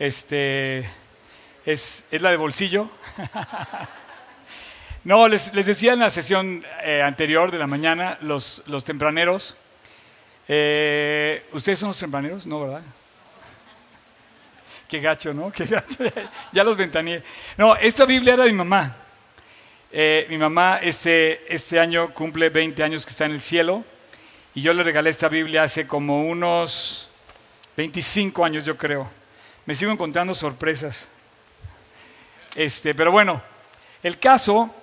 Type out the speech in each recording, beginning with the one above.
Este, es, es la de bolsillo. no, les, les, decía en la sesión eh, anterior de la mañana, los, los tempraneros. Eh, ¿Ustedes son los tempraneros? No, ¿verdad? Qué gacho, ¿no? Qué gacho. ya los ventaneé. No, esta Biblia era de mi mamá. Eh, mi mamá este, este año cumple 20 años que está en el cielo y yo le regalé esta Biblia hace como unos 25 años, yo creo. Me sigo encontrando sorpresas. Este, pero bueno, el caso,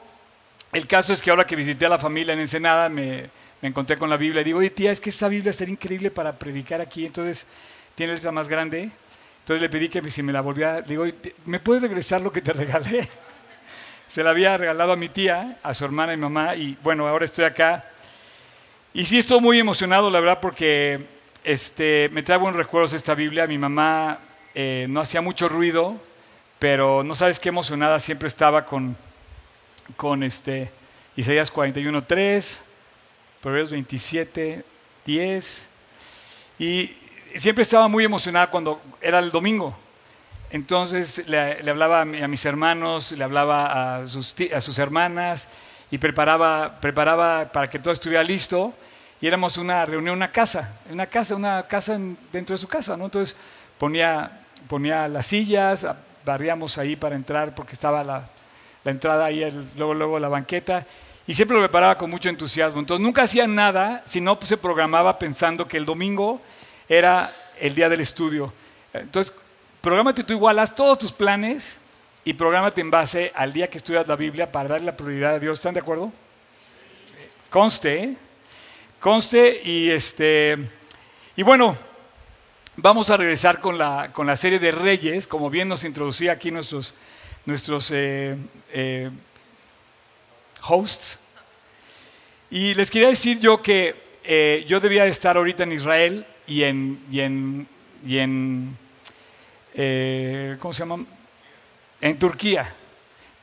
el caso es que ahora que visité a la familia en Ensenada, me, me encontré con la Biblia y digo, oye tía, es que esta Biblia estaría increíble para predicar aquí, entonces tiene letra más grande. Entonces le pedí que si me la volviera, digo, ¿me puedes regresar lo que te regalé? Se la había regalado a mi tía, a su hermana y mamá, y bueno, ahora estoy acá. Y sí estoy muy emocionado, la verdad, porque este, me trae buenos recuerdos esta Biblia. Mi mamá eh, no hacía mucho ruido, pero no sabes qué emocionada siempre estaba con, con este, Isaías 41.3, Proverbios 27, 10. Y siempre estaba muy emocionada cuando era el domingo. Entonces le, hablaba a, mis hermanos, le hablaba a sus, a sus hermanas y preparaba, preparaba para que todo estuviera listo. Y éramos una reunión, una casa, una casa, una casa dentro de su casa. Entonces ponía, ponía las sillas, barríamos ahí para entrar porque estaba la, entrada ahí, luego, luego la banqueta. Y siempre lo preparaba con mucho entusiasmo. Entonces nunca hacía nada si no se programaba pensando que el domingo era el día del estudio. Entonces Prográmate tú igual, haz todos tus planes y prográmate en base al día que estudias la Biblia para darle la prioridad a Dios. ¿Están de acuerdo? Conste, ¿eh? conste y este y bueno, vamos a regresar con la, con la serie de Reyes, como bien nos introducía aquí nuestros, nuestros eh, eh, hosts. Y les quería decir yo que yo debía estar ahorita en Israel y en, y en, y en eh, ¿cómo se llama? En Turquía.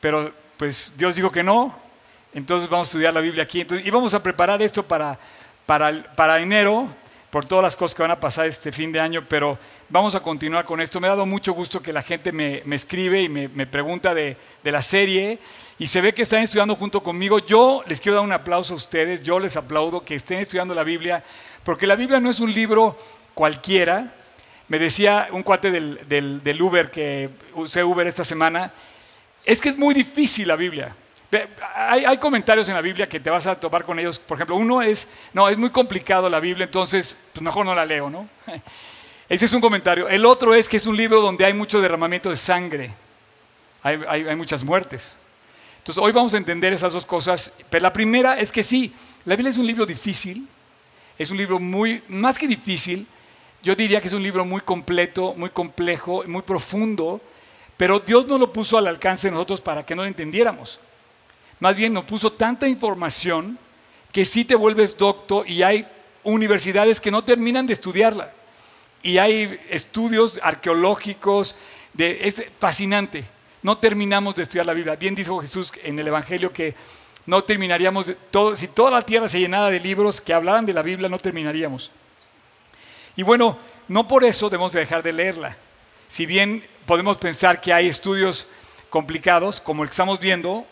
Pero pues Dios dijo que no, entonces vamos a estudiar la Biblia aquí. Entonces, y vamos a preparar esto para, para, para enero, por todas las cosas que van a pasar este fin de año, pero vamos a continuar con esto. Me ha dado mucho gusto que la gente me, me escribe y me, me pregunta de, de, la serie y se ve que están estudiando junto conmigo. Yo les quiero dar un aplauso a ustedes, yo les aplaudo que estén estudiando la Biblia, porque la Biblia no es un libro cualquiera, me decía un cuate del, Uber que usé Uber esta semana, es que es muy difícil la Biblia. Hay, comentarios en la Biblia que te vas a topar con ellos. Por ejemplo, uno es, no, es muy complicado la Biblia, entonces pues mejor no la leo, ¿no? Ese es un comentario. El otro es que es un libro donde hay mucho derramamiento de sangre. Hay, hay muchas muertes. Entonces, hoy vamos a entender esas dos cosas. Pero la primera es que sí, la Biblia es un libro difícil. Es un libro muy, más que difícil, yo diría que es un libro muy completo, muy complejo, muy profundo, pero Dios no lo puso al alcance de nosotros para que no lo entendiéramos. Más bien nos puso tanta información que sí te vuelves docto y hay universidades que no terminan de estudiarla. Y hay estudios arqueológicos, de, es fascinante. No terminamos de estudiar la Biblia. Bien dijo Jesús en el Evangelio que no terminaríamos, todo, si toda la tierra se llenara de libros que hablaran de la Biblia, no terminaríamos. Y bueno, no por eso debemos dejar de leerla. Si bien podemos pensar que hay estudios complicados, como el que estamos viendo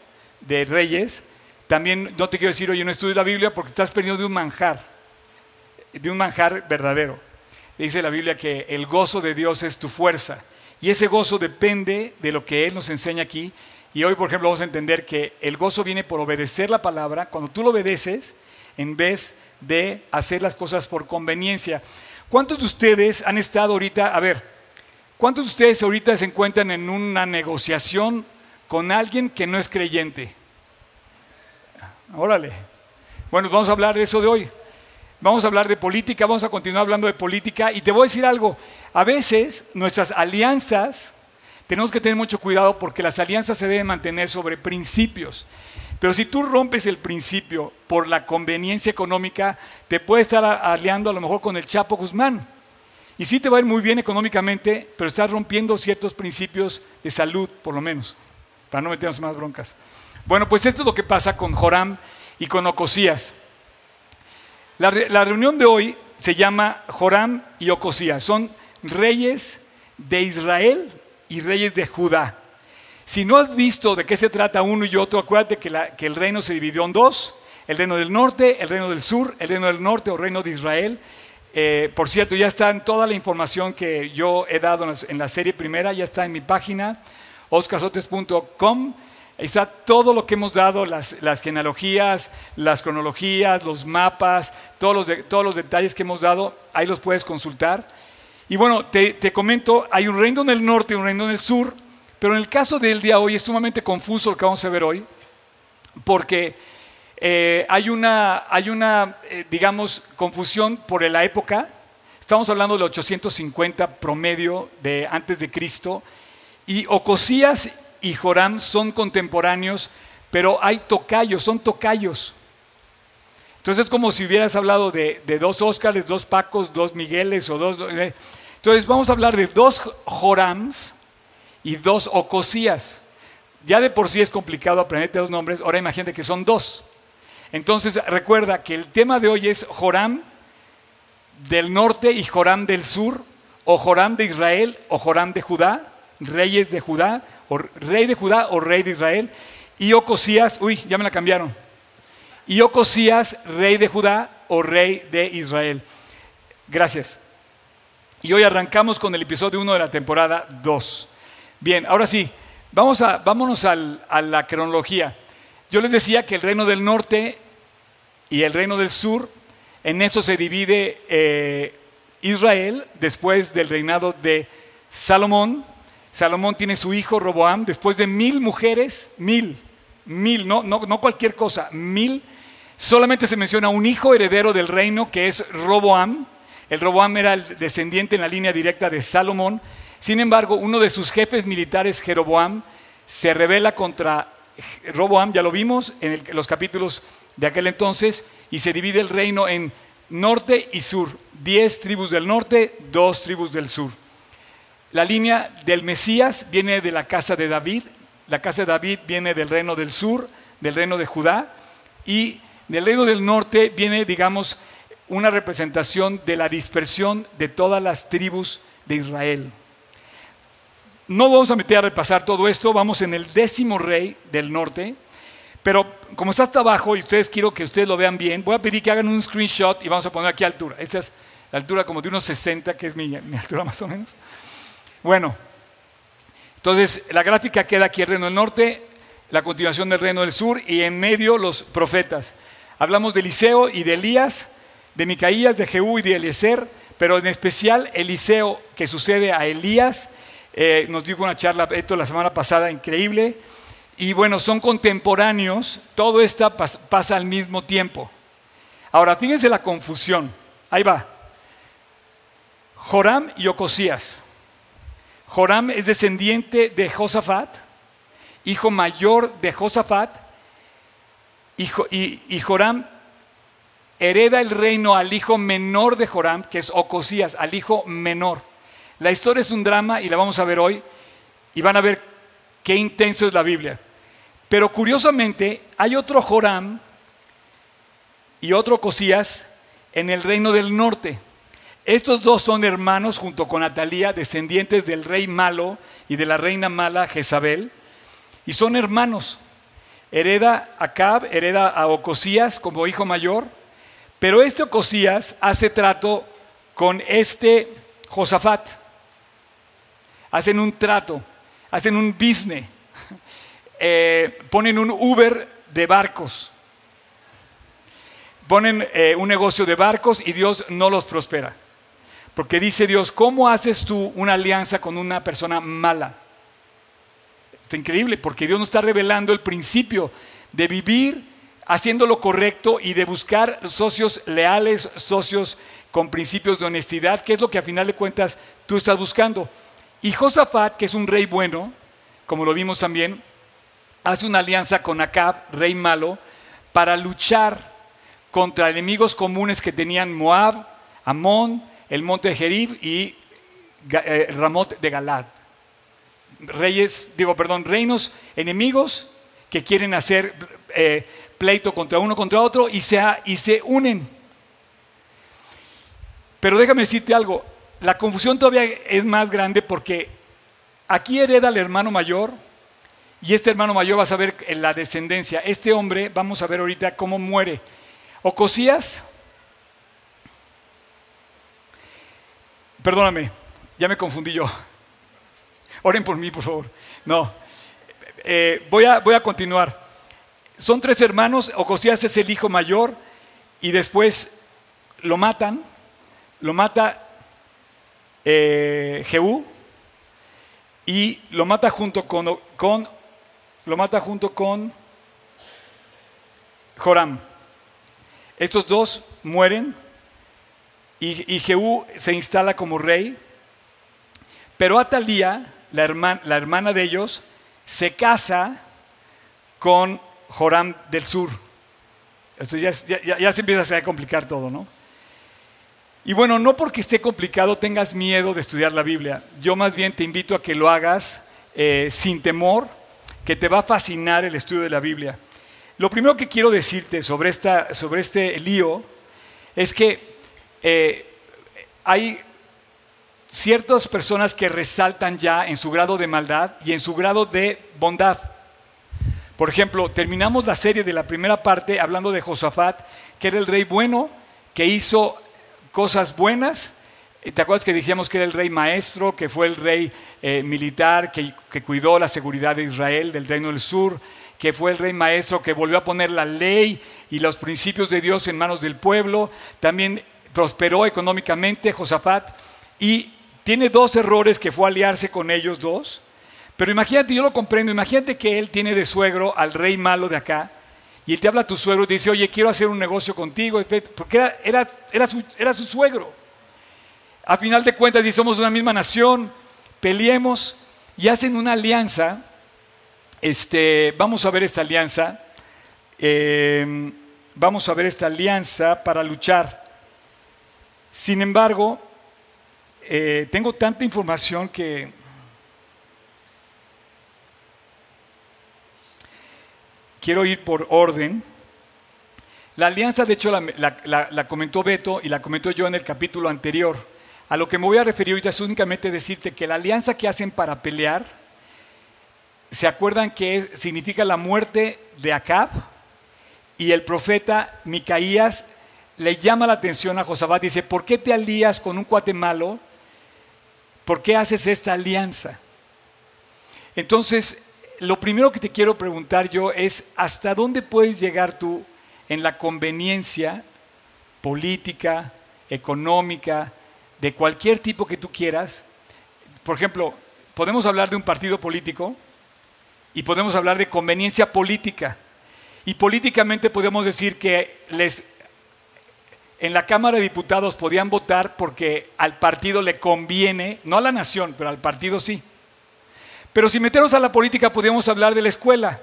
de Reyes, también no te quiero decir, oye, no estudies la Biblia porque estás perdiendo de un manjar, de un manjar verdadero. Dice la Biblia que el gozo de Dios es tu fuerza. Y ese gozo depende de lo que Él nos enseña aquí. Y hoy, por ejemplo, vamos a entender que el gozo viene por obedecer la palabra. Cuando tú lo obedeces, en vez de hacer las cosas por conveniencia. ¿Cuántos de ustedes han estado ahorita, a ver, cuántos de ustedes ahorita se encuentran en una negociación con alguien que no es creyente? Órale. Bueno, vamos a hablar de eso de hoy. Vamos a hablar de política, vamos a continuar hablando de política y te voy a decir algo. A veces nuestras alianzas, tenemos que tener mucho cuidado porque las alianzas se deben mantener sobre principios. Pero si tú rompes el principio por la conveniencia económica, te puedes estar aliando a lo mejor con el Chapo Guzmán. Y sí te va a ir muy bien económicamente, pero estás rompiendo ciertos principios de salud, por lo menos, para no meternos más broncas. Bueno, pues esto es lo que pasa con Joram y con Ocosías. La, la reunión de hoy se llama Joram y Ocosías. Son reyes de Israel y reyes de Judá. Si no has visto de qué se trata uno y otro, acuérdate que, que el reino se dividió en dos, el reino del norte, el reino del sur, el reino del norte o reino de Israel. Eh, por cierto, ya está toda la información que yo he dado en la serie primera, ya está en mi página, oscarsotes.com. Está todo lo que hemos dado, las, genealogías, las cronologías, los mapas, todos los, todos los detalles que hemos dado, ahí los puedes consultar. Y bueno, te, te comento, hay un reino en el norte y un reino en el sur, pero en el caso del día hoy es sumamente confuso lo que vamos a ver hoy, porque eh, hay una, hay una eh, digamos, confusión por la época. Estamos hablando de 850 promedio de antes de Cristo. Y Ocosías y Joram son contemporáneos, pero hay tocayos, son tocayos. Entonces es como si hubieras hablado de, dos Óscares, dos Pacos, dos Migueles o dos... Eh. Entonces vamos a hablar de dos Jorams y dos Ocosías. Ya de por sí es complicado aprenderte los nombres, ahora imagínate que son dos. Entonces recuerda que el tema de hoy es Joram del norte y Joram del sur, o Joram de Israel o Joram de Judá, reyes de Judá, o rey de Judá o rey de Israel, y Ocosías, uy, ya me la cambiaron, y Ocosías, rey de Judá o rey de Israel. Gracias. Y hoy arrancamos con el episodio 1 de la temporada 2. Bien, ahora sí, vamos a, vámonos a la cronología. Yo les decía que el reino del norte y el reino del sur, en eso se divide eh, Israel después del reinado de Salomón. Salomón tiene su hijo Roboam, después de mil mujeres, mil, mil, no, no, no cualquier cosa, mil. Solamente se menciona un hijo heredero del reino que es Roboam. El Roboam era el descendiente en la línea directa de Salomón. Sin embargo, uno de sus jefes militares, Jeroboam, se rebela contra Roboam, ya lo vimos en los capítulos de aquel entonces y se divide el reino en norte y sur. Diez tribus del norte, dos tribus del sur. La línea del Mesías viene de la casa de David, la casa de David viene del reino del sur, del reino de Judá, y del reino del norte viene, digamos, una representación de la dispersión de todas las tribus de Israel. No vamos a meter a repasar todo esto, vamos en el décimo rey del norte, pero como está hasta abajo y ustedes quiero que ustedes lo vean bien, voy a pedir que hagan un screenshot y vamos a poner aquí altura. Esta es la altura como de unos 60, que es mi, altura más o menos. Bueno, entonces la gráfica queda aquí el reino del norte, la continuación del reino del sur y en medio los profetas. Hablamos de Eliseo y de Elías, de Micaías, de Jehú y de Eliezer, pero en especial Eliseo que sucede a Elías. Eh, nos dijo una charla esto la semana pasada increíble. Y bueno, son contemporáneos, todo esto pasa al mismo tiempo. Ahora, fíjense la confusión. Ahí va. Joram y Ocosías. Joram es descendiente de Josafat, hijo mayor de Josafat, y, Joram hereda el reino al hijo menor de Joram, que es Ocosías, al hijo menor. La historia es un drama y la vamos a ver hoy, y van a ver Qué intenso es la Biblia. Pero curiosamente hay otro Joram y otro Cosías en el reino del norte. Estos dos son hermanos junto con Atalía, descendientes del rey malo y de la reina mala Jezabel, y son hermanos. Hereda a Acab, hereda a Ocosías como hijo mayor, pero este Ocosías hace trato con este Josafat. Hacen un trato hacen un business, eh, ponen un Uber de barcos, ponen eh, un negocio de barcos y Dios no los prospera. Porque dice Dios, ¿cómo haces tú una alianza con una persona mala? Es increíble, porque Dios nos está revelando el principio de vivir haciendo lo correcto y de buscar socios leales, socios con principios de honestidad, que es lo que a final de cuentas tú estás buscando. Y Josafat, que es un rey bueno, como lo vimos también, hace una alianza con Acab, rey malo, para luchar contra enemigos comunes que tenían Moab, Amón, el monte de Jerib y eh, Ramot de Galad. Reyes, digo, perdón, reinos enemigos que quieren hacer eh, pleito contra uno contra otro y se, y se unen. Pero déjame decirte algo, la confusión todavía es más grande porque aquí hereda el hermano mayor y este hermano mayor va a saber en la descendencia. Este hombre, vamos a ver ahorita cómo muere. Ocosías, perdóname, ya me confundí yo. Oren por mí, por favor. No, eh, voy, a, voy a continuar. Son tres hermanos, Ocosías es el hijo mayor y después lo matan, lo mata eh, Jehú y lo mata junto con, con, lo mata junto con Joram. Estos dos mueren y, Jehú se instala como rey, pero Atalía, la hermana, la hermana de ellos, se casa con Joram del sur. Esto ya, ya, se empieza a complicar todo, ¿no? Y bueno, no porque esté complicado tengas miedo de estudiar la Biblia. Yo más bien te invito a que lo hagas eh, sin temor, que te va a fascinar el estudio de la Biblia. Lo primero que quiero decirte sobre, esta, sobre este lío es que eh, hay ciertas personas que resaltan ya en su grado de maldad y en su grado de bondad. Por ejemplo, terminamos la serie de la primera parte hablando de Josafat, que era el rey bueno, que hizo cosas buenas. ¿Te acuerdas que decíamos que era el rey maestro, que fue el rey eh, militar, que, que cuidó la seguridad de Israel, del reino del sur, que fue el rey maestro, que volvió a poner la ley y los principios de Dios en manos del pueblo? También prosperó económicamente Josafat y tiene dos errores que fue aliarse con ellos dos. Pero imagínate, yo lo comprendo, imagínate que él tiene de suegro al rey malo de acá y él te habla a tu suegro y te dice, oye, quiero hacer un negocio contigo, porque era, era, era, su, era su suegro. A final de cuentas, y somos una misma nación, peleemos y hacen una alianza. Este, vamos a ver esta alianza. Em, vamos a ver esta alianza para luchar. Sin embargo, eh, tengo tanta información que quiero ir por orden. La alianza, de hecho, la, comentó Beto y la comentó yo en el capítulo anterior. A lo que me voy a referir ahorita es únicamente decirte que la alianza que hacen para pelear, ¿se acuerdan que significa la muerte de Acab? Y el profeta Micaías le llama la atención a Josafat, dice, ¿por qué te alías con un cuate malo? ¿Por qué haces esta alianza? Entonces, lo primero que te quiero preguntar yo es, ¿hasta dónde puedes llegar tú en la conveniencia política, económica, de cualquier tipo que tú quieras? Por ejemplo, podemos hablar de un partido político y podemos hablar de conveniencia política. Y políticamente podemos decir que les en la Cámara de Diputados podían votar porque al partido le conviene, no a la nación, pero al partido sí. Pero si metemos a la política, podríamos hablar de la escuela.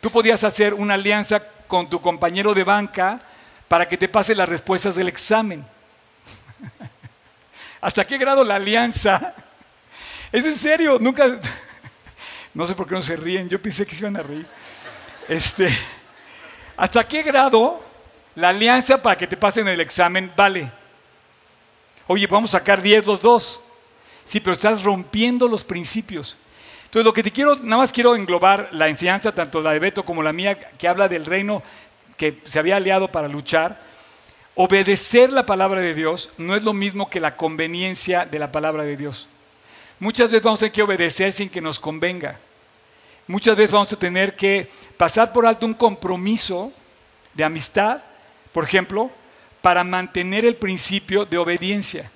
Tú podías hacer una alianza con tu compañero de banca para que te pase las respuestas del examen. ¿Hasta qué grado la alianza? Es en serio, nunca. No sé por qué no se ríen, yo pensé que se iban a reír. Este, ¿Hasta qué grado la alianza para que te pasen el examen vale? Oye, vamos a sacar 10 los dos. Sí, pero estás rompiendo los principios. Entonces, lo que te quiero, nada más quiero englobar la enseñanza, tanto la de Beto como la mía, que habla del reino que se había aliado para luchar. Obedecer la palabra de Dios no es lo mismo que la conveniencia de la palabra de Dios. Muchas veces vamos a tener que obedecer sin que nos convenga. Muchas veces vamos a tener que pasar por alto un compromiso de amistad, por ejemplo, para mantener el principio de obediencia.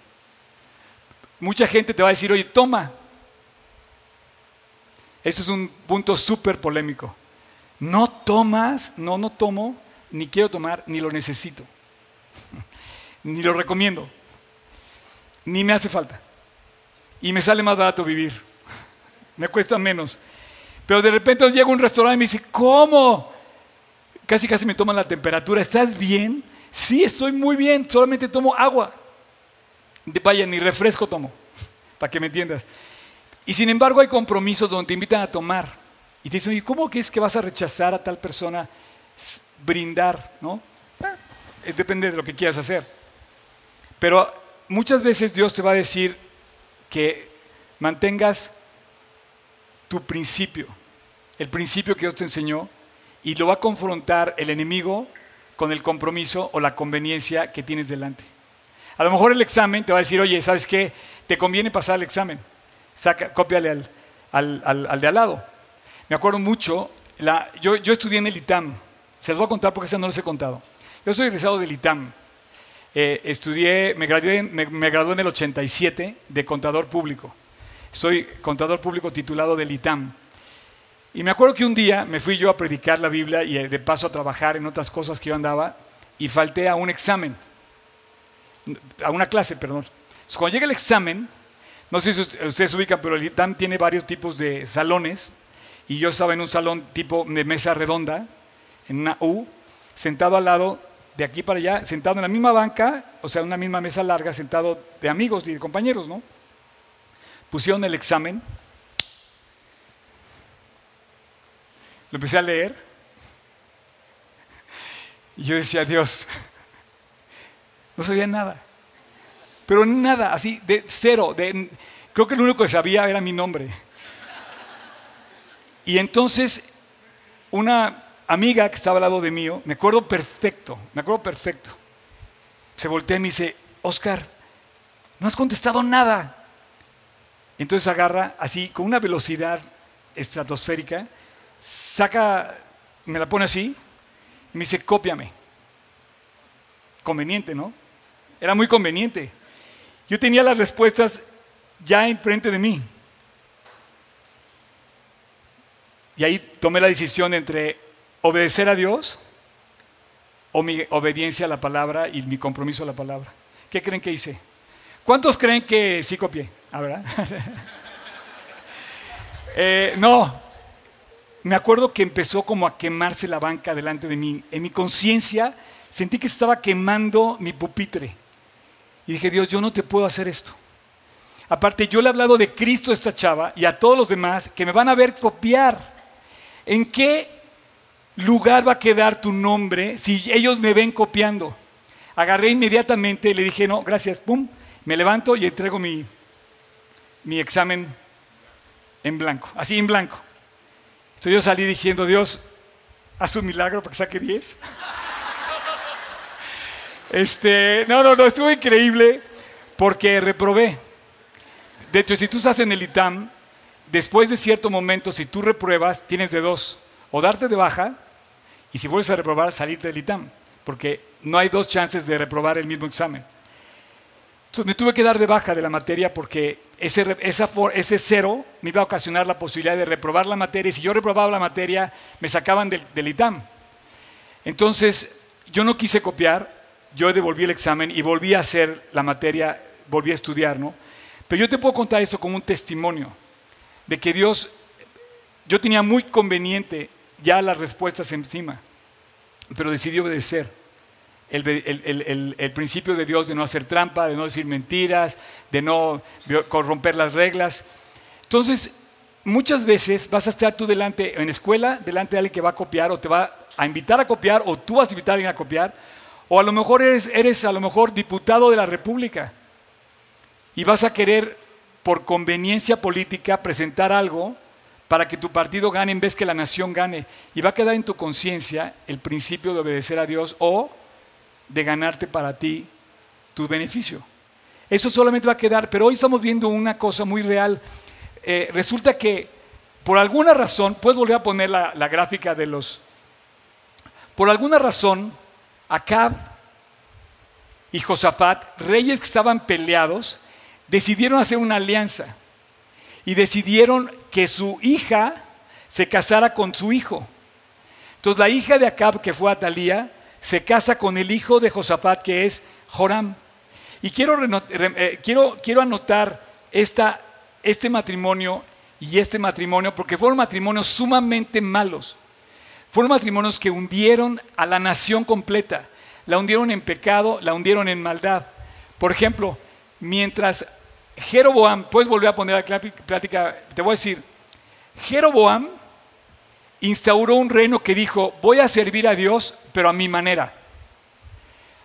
Mucha gente te va a decir, oye, toma, esto es un punto súper polémico. No tomas, no, no tomo, ni quiero tomar, ni lo necesito. ni lo recomiendo. Ni me hace falta. Y me sale más barato vivir. me cuesta menos. Pero de repente llego a un restaurante y me dice, ¿cómo? Casi casi me toman la temperatura. ¿Estás bien? Sí, estoy muy bien. Solamente tomo agua. Vaya, ni refresco tomo. Para que me entiendas. Y sin embargo hay compromisos donde te invitan a tomar. Y te dicen, ¿y cómo que es que vas a rechazar a tal persona brindar? ¿no? Eh, depende de lo que quieras hacer. Pero muchas veces Dios te va a decir que mantengas tu principio, el principio que Dios te enseñó, y lo va a confrontar el enemigo con el compromiso o la conveniencia que tienes delante. A lo mejor el examen te va a decir, oye, ¿sabes qué? Te conviene pasar el examen. Saca, cópiale al, al, de al lado. Me acuerdo mucho, yo, yo, estudié en el ITAM. Se los voy a contar porque esa no les he contado. Yo soy egresado del ITAM. Eh, estudié, me gradué, me, me gradué en el 87 de contador público. Soy contador público titulado del ITAM. Y me acuerdo que un día me fui yo a predicar la Biblia y eh, de paso a trabajar en otras cosas que yo andaba y falté a un examen, a una clase, perdón. cuando llega el examen, no sé si ustedes ubican, pero el ITAM tiene varios tipos de salones y yo estaba en un salón tipo de mesa redonda, en una U, sentado al lado, de aquí para allá, sentado en la misma banca, o sea, una misma mesa larga, sentado de amigos y de compañeros, ¿no? pusieron el examen, empecé a leer y yo decía, Dios, no sabía nada, pero nada, así, de cero, de, creo que lo único que sabía era mi nombre. Y entonces una amiga que estaba al lado de mí, me acuerdo perfecto, me acuerdo perfecto, se voltea y me dice, Oscar, no has contestado nada. Entonces agarra así, con una velocidad estratosférica, saca, me la pone así y me dice, cópiame. Conveniente, ¿no? Era muy conveniente. Yo tenía las respuestas ya enfrente de mí. Y ahí tomé la decisión entre obedecer a Dios o mi obediencia a la palabra y mi compromiso a la palabra. ¿Qué creen que hice? ¿Cuántos creen que sí copié? ¿Ah, verdad? Eh, no, me acuerdo que empezó como a quemarse la banca delante de mí. En mi conciencia sentí que estaba quemando mi pupitre. Y dije, Dios, yo no te puedo hacer esto. Aparte, yo le he hablado de Cristo a esta chava y a todos los demás que me van a ver copiar. ¿En qué lugar va a quedar tu nombre si ellos me ven copiando? Agarré inmediatamente y le dije, no, gracias, pum, me levanto y entrego mi, mi examen en blanco, así en blanco. Entonces yo salí diciendo, Dios, haz un milagro para que saque 10. Este, no, no, no, estuvo increíble porque reprobé. De hecho, si tú estás en el ITAM, después de cierto momento, si tú repruebas, tienes de dos, o darte de baja, y si vuelves a reprobar, salirte del ITAM, porque no hay dos chances de reprobar el mismo examen. Entonces me tuve que dar de baja de la materia porque ese, ese cero me iba a ocasionar la posibilidad de reprobar la materia y si yo reprobaba la materia me sacaban del, del ITAM. Entonces yo no quise copiar, yo devolví el examen y volví a hacer la materia, volví a estudiar, ¿no? Pero yo te puedo contar esto como un testimonio de que Dios, yo tenía muy conveniente ya las respuestas encima, pero decidí obedecer el, principio de Dios de no hacer trampa, de no decir mentiras, de no corromper las reglas. Entonces, muchas veces vas a estar tú delante, en escuela, delante de alguien que va a copiar o te va a invitar a copiar o tú vas a invitar a alguien a copiar, o a lo mejor eres, eres a lo mejor diputado de la República y vas a querer por conveniencia política presentar algo para que tu partido gane en vez que la nación gane. Y va a quedar en tu conciencia el principio de obedecer a Dios o de ganarte para ti tu beneficio. Eso solamente va a quedar, pero hoy estamos viendo una cosa muy real. Eh, resulta que por alguna razón, puedes volver a poner la, gráfica de los... Por alguna razón, Acab y Josafat, reyes que estaban peleados, decidieron hacer una alianza y decidieron que su hija se casara con su hijo. Entonces la hija de Acab, que fue Atalía, se casa con el hijo de Josafat, que es Joram. Y quiero, eh, quiero, quiero anotar esta, este matrimonio y este matrimonio, porque fueron matrimonios sumamente malos. Fueron matrimonios que hundieron a la nación completa. La hundieron en pecado, la hundieron en maldad. Por ejemplo, mientras Jeroboam, puedes volver a poner la plática, te voy a decir, Jeroboam instauró un reino que dijo, voy a servir a Dios, pero a mi manera.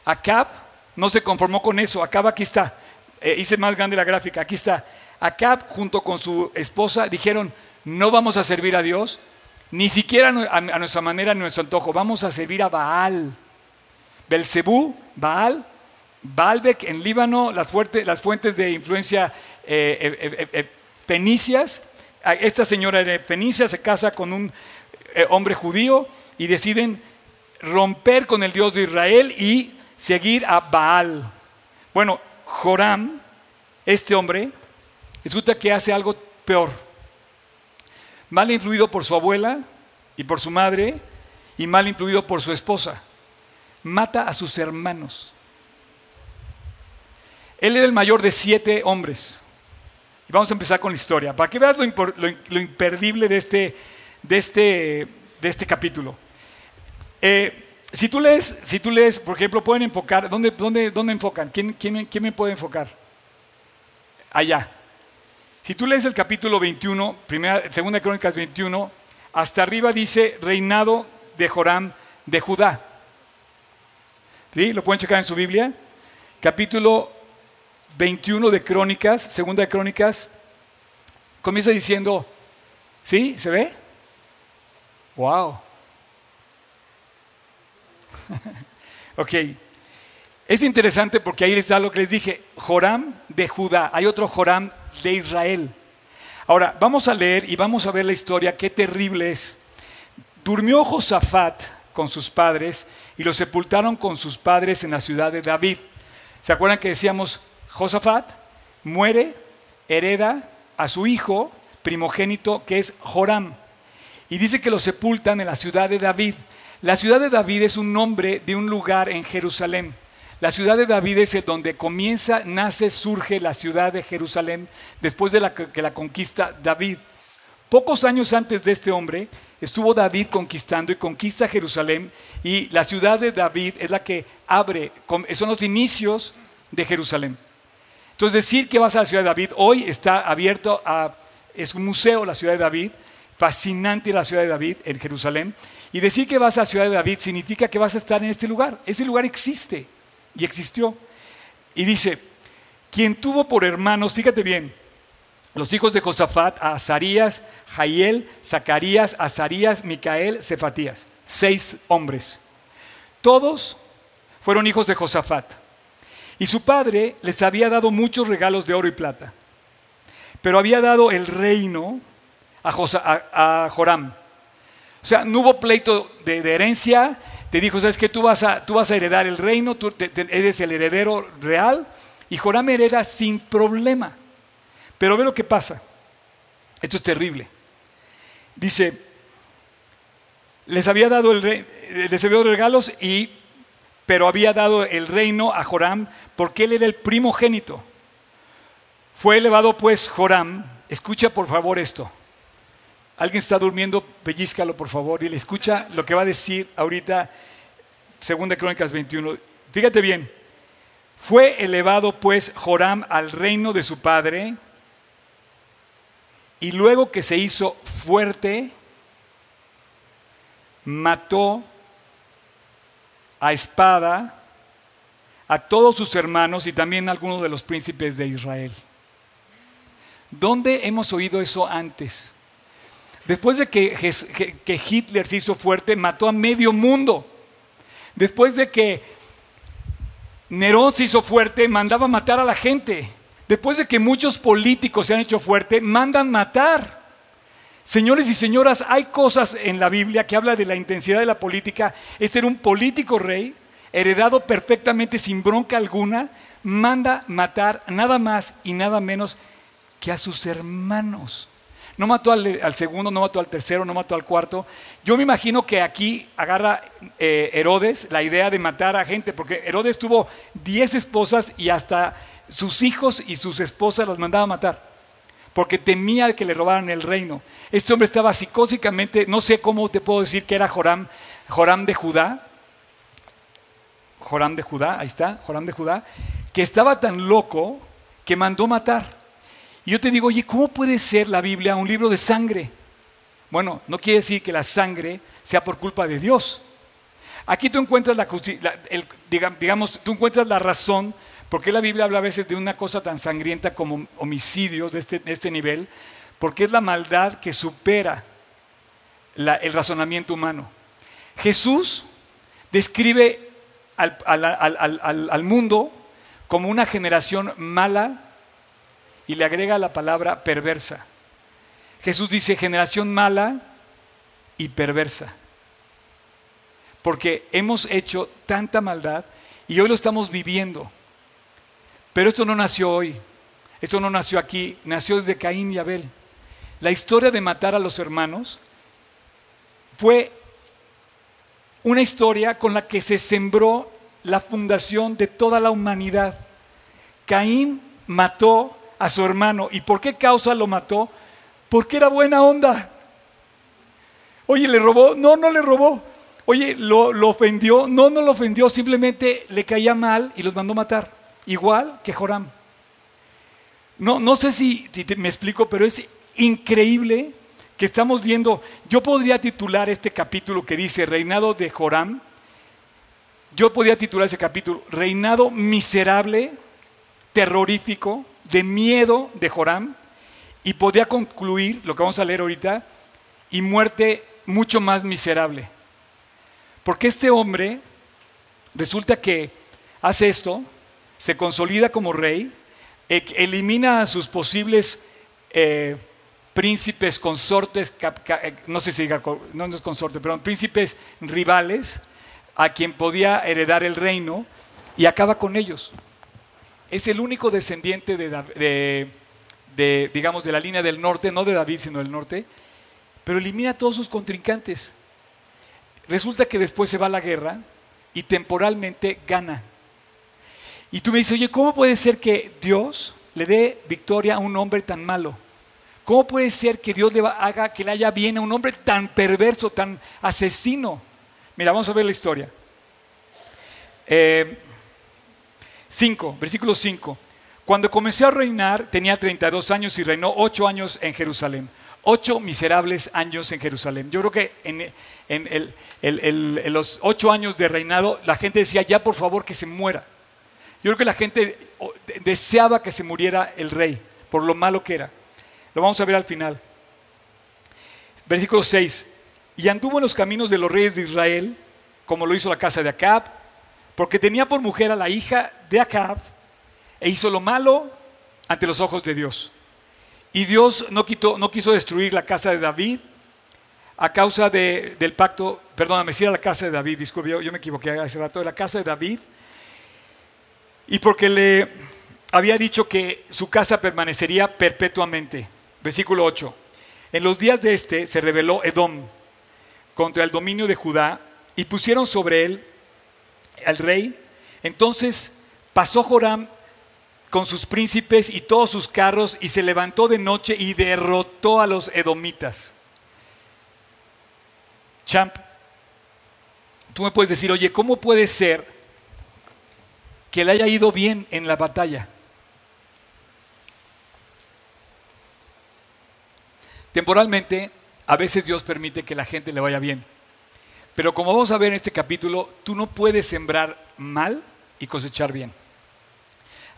Acab no se conformó con eso, Acab aquí está, eh, hice más grande la gráfica, aquí está. Acab junto con su esposa dijeron, no vamos a servir a Dios, ni siquiera a, nuestra manera, a nuestro antojo, vamos a servir a Baal. Belcebú, Baal, Baalbek en Líbano, las, las fuentes de influencia eh, fenicias. Esta señora de Fenicia se casa con un hombre judío y deciden romper con el Dios de Israel y seguir a Baal. Bueno, Joram, este hombre, resulta que hace algo peor. Mal influido por su abuela y por su madre y mal influido por su esposa. Mata a sus hermanos. Él era el mayor de siete hombres. Y vamos a empezar con la historia, para que veas lo, imperdible de este, de, este, de este capítulo. Eh, si tú lees, si tú lees, por ejemplo, pueden enfocar, ¿dónde, dónde, dónde enfocan? ¿Quién, quién, quién me puede enfocar? Allá. Si tú lees el capítulo 21, primera, segunda crónicas 21, hasta arriba dice reinado de Joram de Judá. ¿Sí? ¿Lo pueden checar en su Biblia? Capítulo 21 de Crónicas, segunda Crónicas, comienza diciendo, ¿sí? ¿Se ve? ¡Wow! ok. Es interesante porque ahí da lo que les dije, Joram de Judá, hay otro Joram de Israel. Ahora, vamos a leer y vamos a ver la historia, qué terrible es. Durmió Josafat con sus padres y lo sepultaron con sus padres en la ciudad de David. ¿Se acuerdan que decíamos, Josafat muere, hereda a su hijo primogénito que es Joram. Y dice que lo sepultan en la ciudad de David. La ciudad de David es un nombre de un lugar en Jerusalén. La ciudad de David es donde comienza, nace, surge la ciudad de Jerusalén después de la, que la conquista David. Pocos años antes de este hombre estuvo David conquistando y conquista Jerusalén y la ciudad de David es la que abre, son los inicios de Jerusalén. Entonces decir que vas a la ciudad de David hoy está abierto a, es un museo la ciudad de David, fascinante la ciudad de David en Jerusalén. Y decir que vas a la ciudad de David significa que vas a estar en este lugar. Ese lugar existe y existió. Y dice, quien tuvo por hermanos, fíjate bien, los hijos de Josafat, Azarías, Jaiel, Zacarías, Azarías, Micael, Cefatías. Seis hombres. Todos fueron hijos de Josafat. Y su padre les había dado muchos regalos de oro y plata. Pero había dado el reino a, Joram o sea, no hubo pleito de, herencia. Te dijo, ¿sabes qué? Tú vas a, tú vas a heredar el reino, tú eres el heredero real. Y Joram hereda sin problema. Pero ve lo que pasa. Esto es terrible. Dice, les había dado el les había dado regalos y pero había dado el reino a Joram porque él era el primogénito. Fue elevado pues Joram, escucha por favor esto. Alguien está durmiendo, pellizcalo por favor y le escucha lo que va a decir ahorita, segunda Crónicas 21. Fíjate bien, fue elevado pues Joram al reino de su padre y luego que se hizo fuerte, mató a espada a todos sus hermanos y también a algunos de los príncipes de Israel. ¿Dónde hemos oído eso antes? Después de que, Hitler se hizo fuerte, mató a medio mundo. Después de que Nerón se hizo fuerte, mandaba matar a la gente. Después de que muchos políticos se han hecho fuerte, mandan matar. Señores y señoras, hay cosas en la Biblia que habla de la intensidad de la política. Este era un político rey, heredado perfectamente sin bronca alguna, manda matar nada más y nada menos que a sus hermanos. No mató al, segundo, no mató al tercero, no mató al cuarto. Yo me imagino que aquí agarra eh, Herodes la idea de matar a gente, porque Herodes tuvo 10 esposas y hasta sus hijos y sus esposas las mandaba a matar, porque temía que le robaran el reino. Este hombre estaba psicósicamente, no sé cómo te puedo decir que era Joram, Joram de Judá, Joram de Judá, ahí está, Joram de Judá, que estaba tan loco que mandó matar. Y yo te digo, oye, ¿cómo puede ser la Biblia un libro de sangre? Bueno, no quiere decir que la sangre sea por culpa de Dios. Aquí tú encuentras la, digamos, tú encuentras la razón ¿Por qué la Biblia habla a veces de una cosa tan sangrienta como homicidios de este, este nivel? Porque es la maldad que supera la- el razonamiento humano. Jesús describe al mundo como una generación mala y le agrega la palabra perversa. Jesús dice generación mala y perversa. Porque hemos hecho tanta maldad y hoy lo estamos viviendo. Pero esto no nació hoy. Esto no nació aquí. Nació desde Caín y Abel. La historia de matar a los hermanos fue una historia con la que se sembró la fundación de toda la humanidad. Caín mató a su hermano. ¿Y por qué causa lo mató? Porque era buena onda. Oye, ¿le robó? No, no le robó. Oye, ¿lo, ofendió? No, no lo ofendió. Simplemente le caía mal y los mandó matar. Igual que Joram. No, no sé si, me explico, pero es increíble que estamos viendo. Yo podría titular este capítulo que dice Reinado de Joram. Yo podría titular ese capítulo Reinado miserable, terrorífico, de miedo de Joram. Y podría concluir, lo que vamos a leer ahorita, y muerte mucho más miserable. Porque este hombre resulta que hace esto, se consolida como rey, e- elimina a sus posibles eh, príncipes, consortes, eh, no sé si diga, no, es consorte, pero príncipes rivales, a quien podía heredar el reino, y acaba con ellos. Es el único descendiente de, digamos, de la línea del norte, no de David, sino del norte, pero elimina a todos sus contrincantes. Resulta que después se va a la guerra y temporalmente gana. Y tú me dices, oye, ¿cómo puede ser que Dios le dé victoria a un hombre tan malo? ¿Cómo puede ser que Dios le haga que le haya bien a un hombre tan perverso, tan asesino? Mira, vamos a ver la historia. 5, versículo 5. Cuando comenzó a reinar tenía 32 años y reinó 8 años en Jerusalén. 8 miserables años en Jerusalén. Yo creo que en, los 8 años de reinado la gente decía, ya por favor que se muera. Yo creo que la gente de- deseaba que se muriera el rey por lo malo que era. Lo vamos a ver al final. Versículo 6. Y anduvo en los caminos de los reyes de Israel, como lo hizo la casa de Acab, porque tenía por mujer a la hija de Acab, e hizo lo malo ante los ojos de Dios. Y Dios no, quiso destruir la casa de David a causa de- del pacto, perdóname, si era la casa de David, disculpe, yo, me equivoqué hace rato, la casa de David, y porque le había dicho que su casa permanecería perpetuamente. Versículo 8. En los días de este se rebeló Edom contra el dominio de Judá y pusieron sobre él al rey. Entonces pasó Joram con sus príncipes y todos sus carros y se levantó de noche y derrotó a los edomitas. Champ, tú me puedes decir, oye, ¿cómo puede ser que le haya ido bien en la batalla? Temporalmente, a veces Dios permite que la gente le vaya bien. Pero como vamos a ver en este capítulo, tú no puedes sembrar mal y cosechar bien.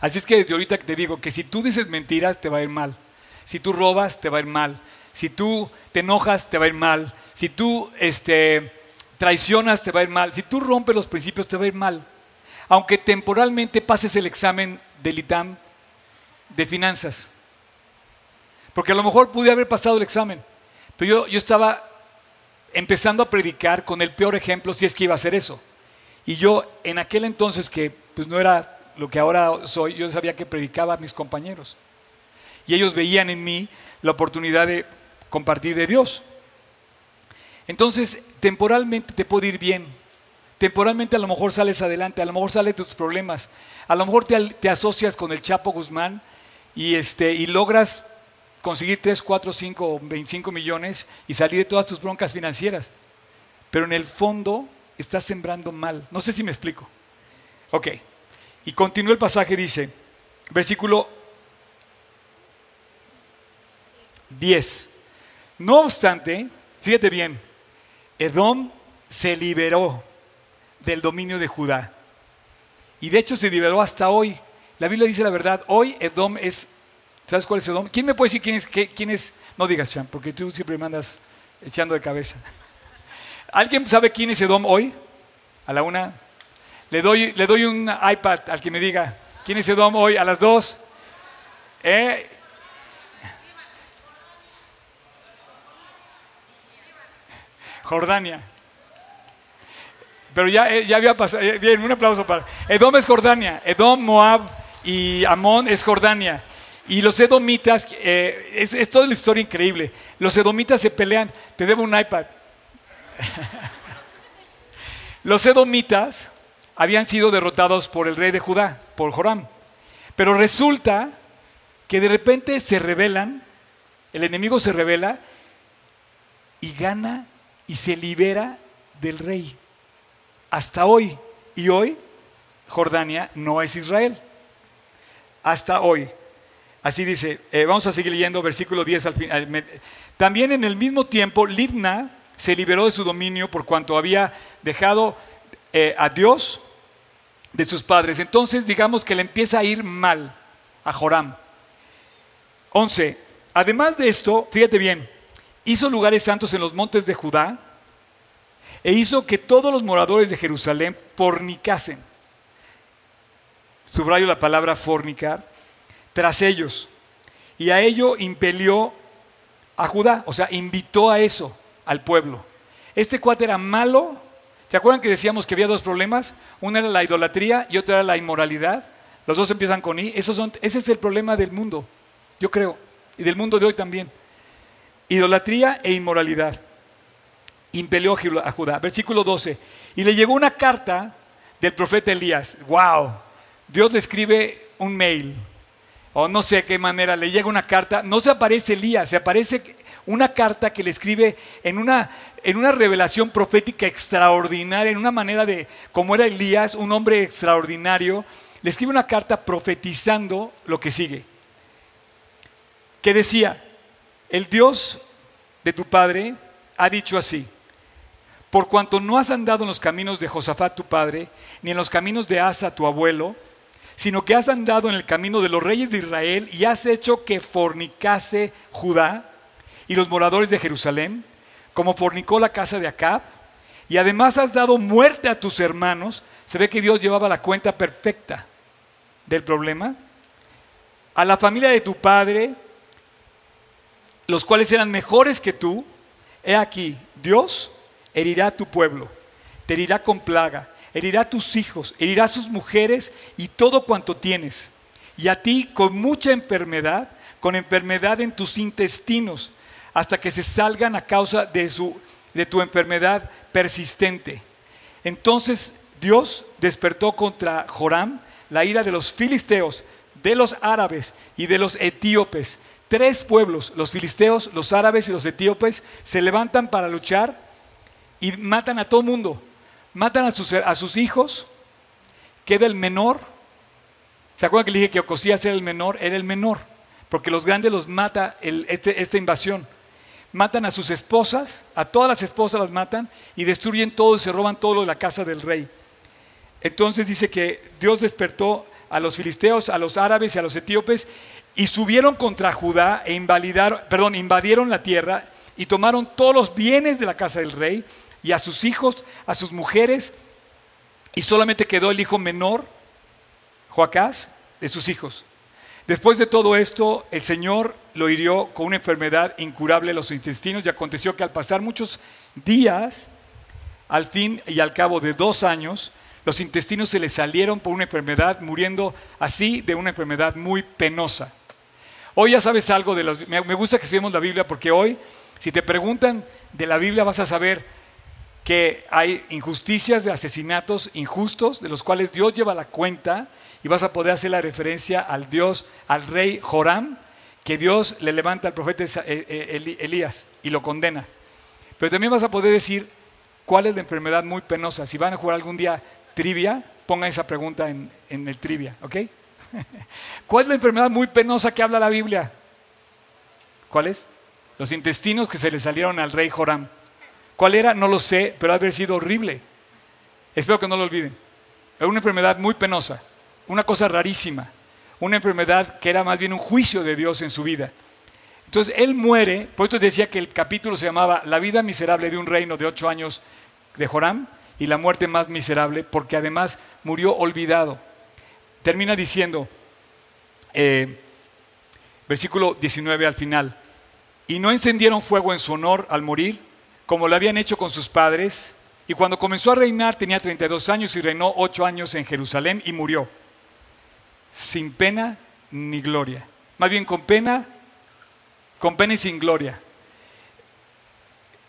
Así es que desde ahorita te digo que si tú dices mentiras, te va a ir mal. Si tú robas, te va a ir mal. Si tú te enojas, te va a ir mal. Si tú este, traicionas, te va a ir mal. Si tú rompes los principios, te va a ir mal. Aunque temporalmente pases el examen del ITAM de finanzas. Porque a lo mejor pude haber pasado el examen. Pero yo, yo estaba empezando a predicar con el peor ejemplo si es que iba a hacer eso. Y yo en aquel entonces que pues no era lo que ahora soy, yo sabía que predicaba a mis compañeros. Y ellos veían en mí la oportunidad de compartir de Dios. Entonces, temporalmente te puede ir bien. Temporalmente a lo mejor sales adelante, a lo mejor sales de tus problemas. A lo mejor te, te asocias con el Chapo Guzmán y, este, y logras conseguir 3, 4, 5 o 25 millones y salir de todas tus broncas financieras. Pero en el fondo estás sembrando mal. No sé si me explico. Ok. Y continúa el pasaje, dice, versículo 10. No obstante, fíjate bien, Edom se liberó del dominio de Judá. Y de hecho se liberó hasta hoy. La Biblia dice la verdad. Hoy Edom es, ¿sabes cuál es Edom? ¿Quién me puede decir quién es? quién es? No digas, Chan, porque tú siempre me andas echando de cabeza. ¿Alguien sabe quién es Edom hoy? A la una. Le doy, le doy un iPad al que me diga quién es Edom hoy a las dos. ¿Eh? Jordania. Pero ya, eh, ya había pasado, eh, bien, un aplauso para... Edom es Jordania, Edom, Moab y Amón es Jordania. Y los edomitas, eh, es, toda la historia increíble. Los edomitas se pelean, te debo un iPad. los edomitas habían sido derrotados por el rey de Judá, por Joram. Pero resulta que de repente se rebelan, el enemigo se revela y gana y se libera del rey. Hasta hoy. Y hoy Jordania no es Israel. Hasta hoy. Así dice, eh, vamos a seguir leyendo versículo 10 al final. También en el mismo tiempo, Libna se liberó de su dominio por cuanto había dejado eh, a Dios de sus padres. Entonces, digamos que le empieza a ir mal a Joram. 11. Además de esto, fíjate bien, hizo lugares santos en los montes de Judá e hizo que todos los moradores de Jerusalén fornicasen. Subrayo la palabra fornicar, tras ellos. Y a ello impelió a Judá, o sea, invitó a eso al pueblo. Este cuate era malo. ¿Se acuerdan que decíamos que había dos problemas? Una era la idolatría y otra era la inmoralidad. Los dos empiezan con I. son, ese es el problema del mundo, yo creo, y del mundo de hoy también idolatría e inmoralidad. Impelió a Judá. Versículo 12. Y le llegó una carta del profeta Elías. ¡Wow! Dios le escribe un mail. O no sé qué manera, le llega una carta. No se aparece Elías, se aparece una carta que le escribe en una, en una revelación profética extraordinaria, en una manera de, como era Elías, un hombre extraordinario. Le escribe una carta profetizando lo que sigue. Que decía, el Dios de tu padre ha dicho así, por cuanto no has andado en los caminos de Josafat tu padre, ni en los caminos de Asa tu abuelo, sino que has andado en el camino de los reyes de Israel y has hecho que fornicase Judá y los moradores de Jerusalén, como fornicó la casa de Acab, y además has dado muerte a tus hermanos, se ve que Dios llevaba la cuenta perfecta del problema, a la familia de tu padre los cuales eran mejores que tú, he aquí, Dios herirá a tu pueblo, te herirá con plaga, herirá a tus hijos, herirá a sus mujeres y todo cuanto tienes, y a ti con mucha enfermedad, con enfermedad en tus intestinos, hasta que se salgan a causa de, su, de tu enfermedad persistente. Entonces Dios despertó contra Joram la ira de los filisteos, de los árabes y de los etíopes tres pueblos, los filisteos, los árabes y los etíopes, se levantan para luchar y matan a todo mundo. Matan a sus, a sus, hijos, queda el menor. ¿Se acuerdan que le dije que Ocosías era el menor? Era el menor, porque los grandes los mata este, esta invasión. Matan a sus esposas, a todas las esposas las matan y destruyen todo y se roban todo de la casa del rey. Entonces dice que Dios despertó a los filisteos, a los árabes y a los etíopes y subieron contra Judá e invalidaron, perdón, invadieron la tierra y tomaron todos los bienes de la casa del rey y a sus hijos, a sus mujeres, y solamente quedó el hijo menor, Joacás, de sus hijos. Después de todo esto, el Señor lo hirió con una enfermedad incurable en los intestinos y aconteció que al pasar muchos días, al fin y al cabo de dos años, los intestinos se le salieron por una enfermedad, muriendo así de una enfermedad muy penosa. Hoy ya sabes algo de los... Me gusta que estudiemos la Biblia porque hoy, si te preguntan de la Biblia, vas a saber que hay injusticias de asesinatos injustos de los cuales Dios lleva la cuenta y vas a poder hacer la referencia al Dios, al rey Joram, que Dios le levanta al profeta eh, eh, Elías y lo condena. Pero también vas a poder decir cuál es la enfermedad muy penosa. Si van a jugar algún día trivia, pongan esa pregunta en, en el trivia, ¿ok? ¿Cuál es la enfermedad muy penosa que habla la Biblia? ¿Cuál es? Los intestinos que se le salieron al rey Joram. ¿Cuál era? No lo sé, pero ha haber sido horrible. Espero que no lo olviden. Es una enfermedad muy penosa, una cosa rarísima. una enfermedad que era más bien un juicio de Dios en su vida. Entonces él muere, por eso decía que el capítulo se llamaba La vida miserable de un reino de ocho años de Joram y la muerte más miserable, porque además murió olvidado. Termina diciendo, eh, versículo 19 al final, y no encendieron fuego en su honor al morir, como lo habían hecho con sus padres, y cuando comenzó a reinar tenía 32 años y reinó 8 años en Jerusalén y murió, sin pena ni gloria. Más bien con pena, con pena y sin gloria.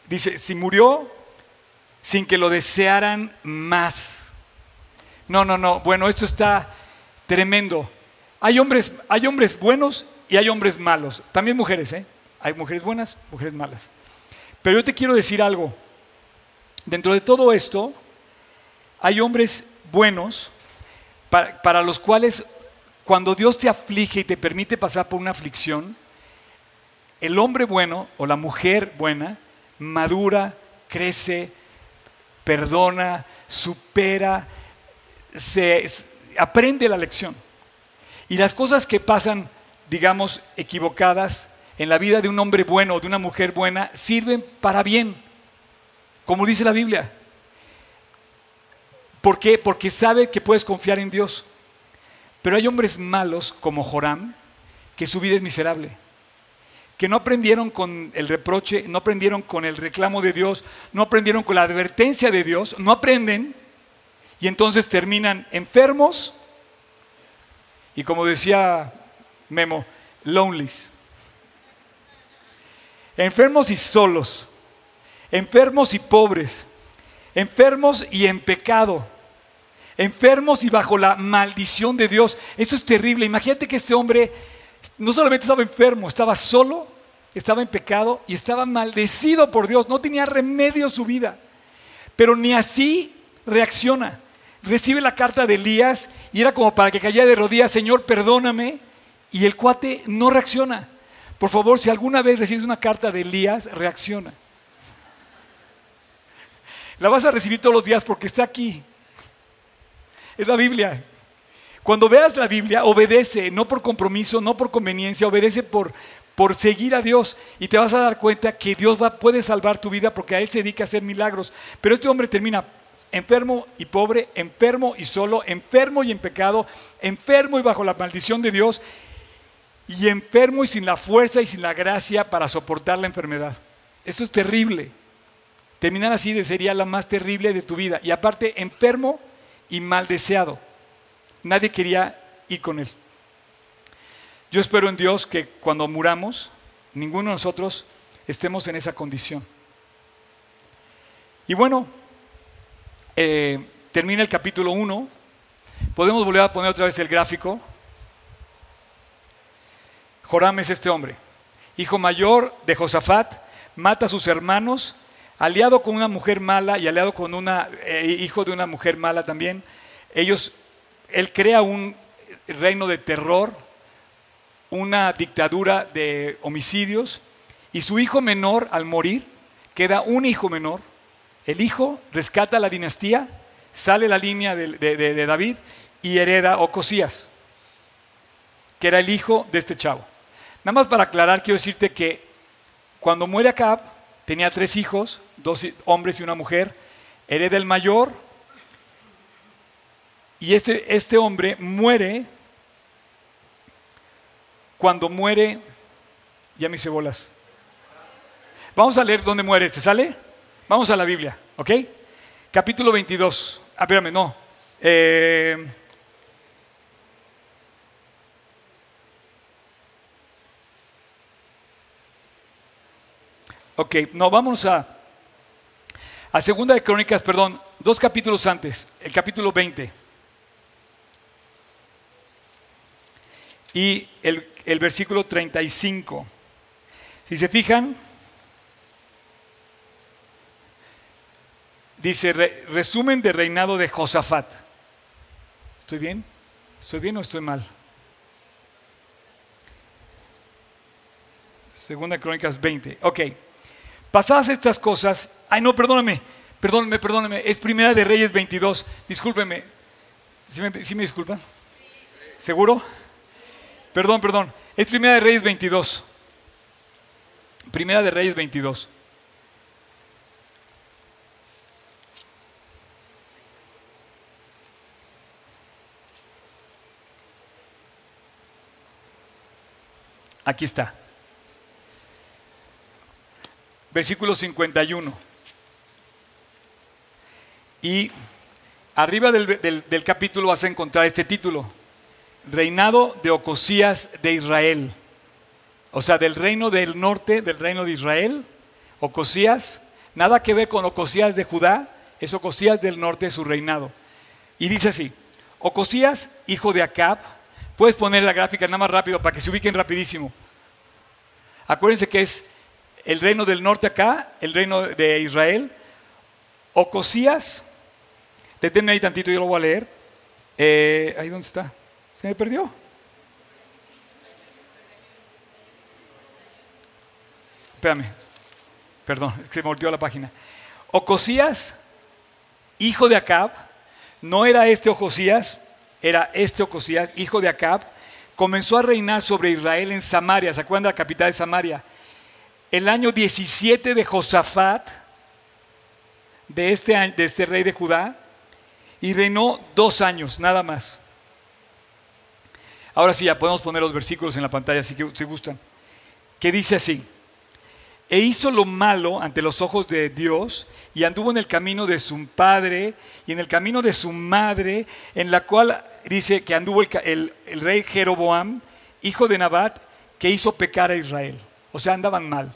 Dice, si murió sin que lo desearan más. No, no, no. Bueno, esto está tremendo. Hay hombres, hay hombres buenos y hay hombres malos. También mujeres, ¿eh? Hay mujeres buenas, mujeres malas. Pero yo te quiero decir algo. Dentro de todo esto, hay hombres buenos para, para los cuales cuando Dios te aflige y te permite pasar por una aflicción, el hombre bueno o la mujer buena madura, crece, perdona, supera, se, aprende la lección. Y las cosas que pasan, digamos, equivocadas en la vida de un hombre bueno o de una mujer buena, sirven para bien, como dice la Biblia. ¿Por qué? Porque sabe que puedes confiar en Dios. Pero hay hombres malos como Joram, que su vida es miserable que no aprendieron con el reproche, no aprendieron con el reclamo de Dios, no aprendieron con la advertencia de Dios, no aprenden y entonces terminan enfermos y como decía Memo, lonelies. Enfermos y solos, enfermos y pobres, enfermos y en pecado, enfermos y bajo la maldición de Dios. Esto es terrible. Imagínate que este hombre no solamente estaba enfermo, estaba solo, estaba en pecado y estaba maldecido por Dios, no tenía remedio su vida. Pero ni así reacciona. Recibe la carta de Elías y era como para que cayera de rodillas, Señor, perdóname. Y el cuate no reacciona. Por favor, si alguna vez recibes una carta de Elías, reacciona. La vas a recibir todos los días porque está aquí. Es la Biblia. Cuando veas la Biblia, obedece, no por compromiso, no por conveniencia, obedece por, por seguir a Dios y te vas a dar cuenta que Dios va, puede salvar tu vida porque a Él se dedica a hacer milagros. Pero este hombre termina enfermo y pobre, enfermo y solo, enfermo y en pecado, enfermo y bajo la maldición de Dios y enfermo y sin la fuerza y sin la gracia para soportar la enfermedad. Esto es terrible. Terminar así sería la más terrible de tu vida. Y aparte, enfermo y mal deseado. Nadie quería ir con él. Yo espero en Dios que cuando muramos, ninguno de nosotros estemos en esa condición. Y bueno, eh, termina el capítulo 1. Podemos volver a poner otra vez el gráfico. Joram es este hombre, hijo mayor de Josafat, mata a sus hermanos, aliado con una mujer mala y aliado con un eh, hijo de una mujer mala también. Ellos él crea un reino de terror, una dictadura de homicidios, y su hijo menor, al morir, queda un hijo menor. El hijo rescata la dinastía, sale la línea de, David y hereda Ocosías, que era el hijo de este chavo. Nada más para aclarar, quiero decirte que cuando muere Acab, tenía tres hijos, dos hombres y una mujer, hereda el mayor, y este, este hombre muere cuando muere, ya me hice bolas. Vamos a leer dónde muere este, ¿sale? Vamos a la Biblia, ¿ok? Capítulo 22. Ah, espérame, no. Eh, ok, no, vamos a, a Segunda de Crónicas, perdón, dos capítulos antes, el capítulo 20. y el, versículo 35. Si se fijan, dice resumen de reinado de Josafat. ¿Estoy bien? ¿Estoy bien o estoy mal? Segunda Crónicas 20. Ok. Pasadas estas cosas. Ay, no, perdóname. Perdóname, perdóname. Es Primera de Reyes 22. Discúlpeme. ¿Sí me, ¿sí me disculpan? ¿Seguro? Perdón, perdón. Es Primera de Reyes 22. Primera de Reyes 22. Aquí está. Versículo 51. Y arriba del, del capítulo vas a encontrar este título reinado de Ocosías de Israel. O sea, del reino del norte, del reino de Israel, Ocosías, nada que ver con Ocosías de Judá, es Ocosías del norte, su reinado. Y dice así, Ocosías, hijo de Acab, puedes poner la gráfica nada más rápido para que se ubiquen rapidísimo. Acuérdense que es el reino del norte acá, el reino de Israel. Ocosías, deténme ahí tantito, yo lo voy a leer. Eh, ahí dónde está. Se me perdió. Espérame. Perdón, es que me volteó la página. Ocosías, hijo de Acab, no era este Ocosías, era este Ocosías, hijo de Acab, comenzó a reinar sobre Israel en Samaria. ¿Se acuerdan de la capital de Samaria? El año 17 de Josafat, de este, de este rey de Judá, y reinó dos años, nada más. Ahora sí, ya podemos poner los versículos en la pantalla, que si gustan. Que dice así, e hizo lo malo ante los ojos de Dios y anduvo en el camino de su padre y en el camino de su madre, en la cual dice que anduvo el, el rey Jeroboam, hijo de Nabat, que hizo pecar a Israel. O sea, andaban mal.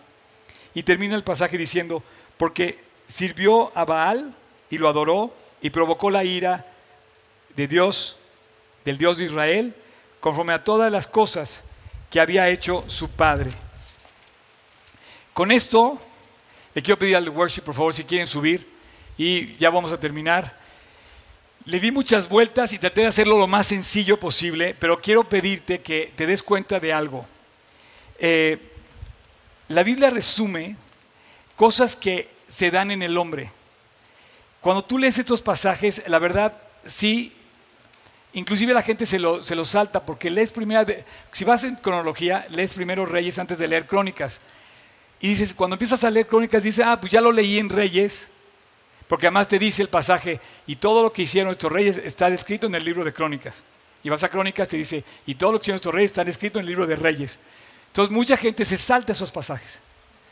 Y termina el pasaje diciendo, porque sirvió a Baal y lo adoró y provocó la ira de Dios, del Dios de Israel, conforme a todas las cosas que había hecho su padre. Con esto, le quiero pedir al worship, por favor, si quieren subir, y ya vamos a terminar. Le di muchas vueltas y traté de hacerlo lo más sencillo posible, pero quiero pedirte que te des cuenta de algo. Eh, la Biblia resume cosas que se dan en el hombre. Cuando tú lees estos pasajes, la verdad sí Inclusive la gente se lo, se lo salta porque lees primero, si vas en cronología, lees primero Reyes antes de leer Crónicas. Y dices, cuando empiezas a leer Crónicas, dices, ah, pues ya lo leí en Reyes, porque además te dice el pasaje, y todo lo que hicieron estos reyes está descrito en el libro de Crónicas. Y vas a Crónicas, te dice, y todo lo que hicieron estos reyes está descrito en el libro de Reyes. Entonces mucha gente se salta esos pasajes.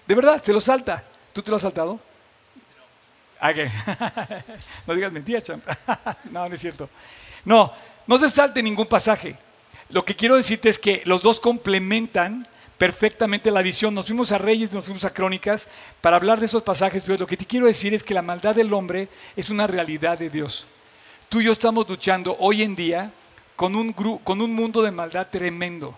De verdad, se los salta. ¿Tú te lo has saltado? Ah, no digas mentira, champ. no, no es cierto. No, no se salte ningún pasaje. Lo que quiero decirte es que los dos complementan perfectamente la visión. Nos fuimos a Reyes, nos fuimos a Crónicas para hablar de esos pasajes, pero lo que te quiero decir es que la maldad del hombre es una realidad de Dios. Tú y yo estamos luchando hoy en día con un, con un mundo de maldad tremendo,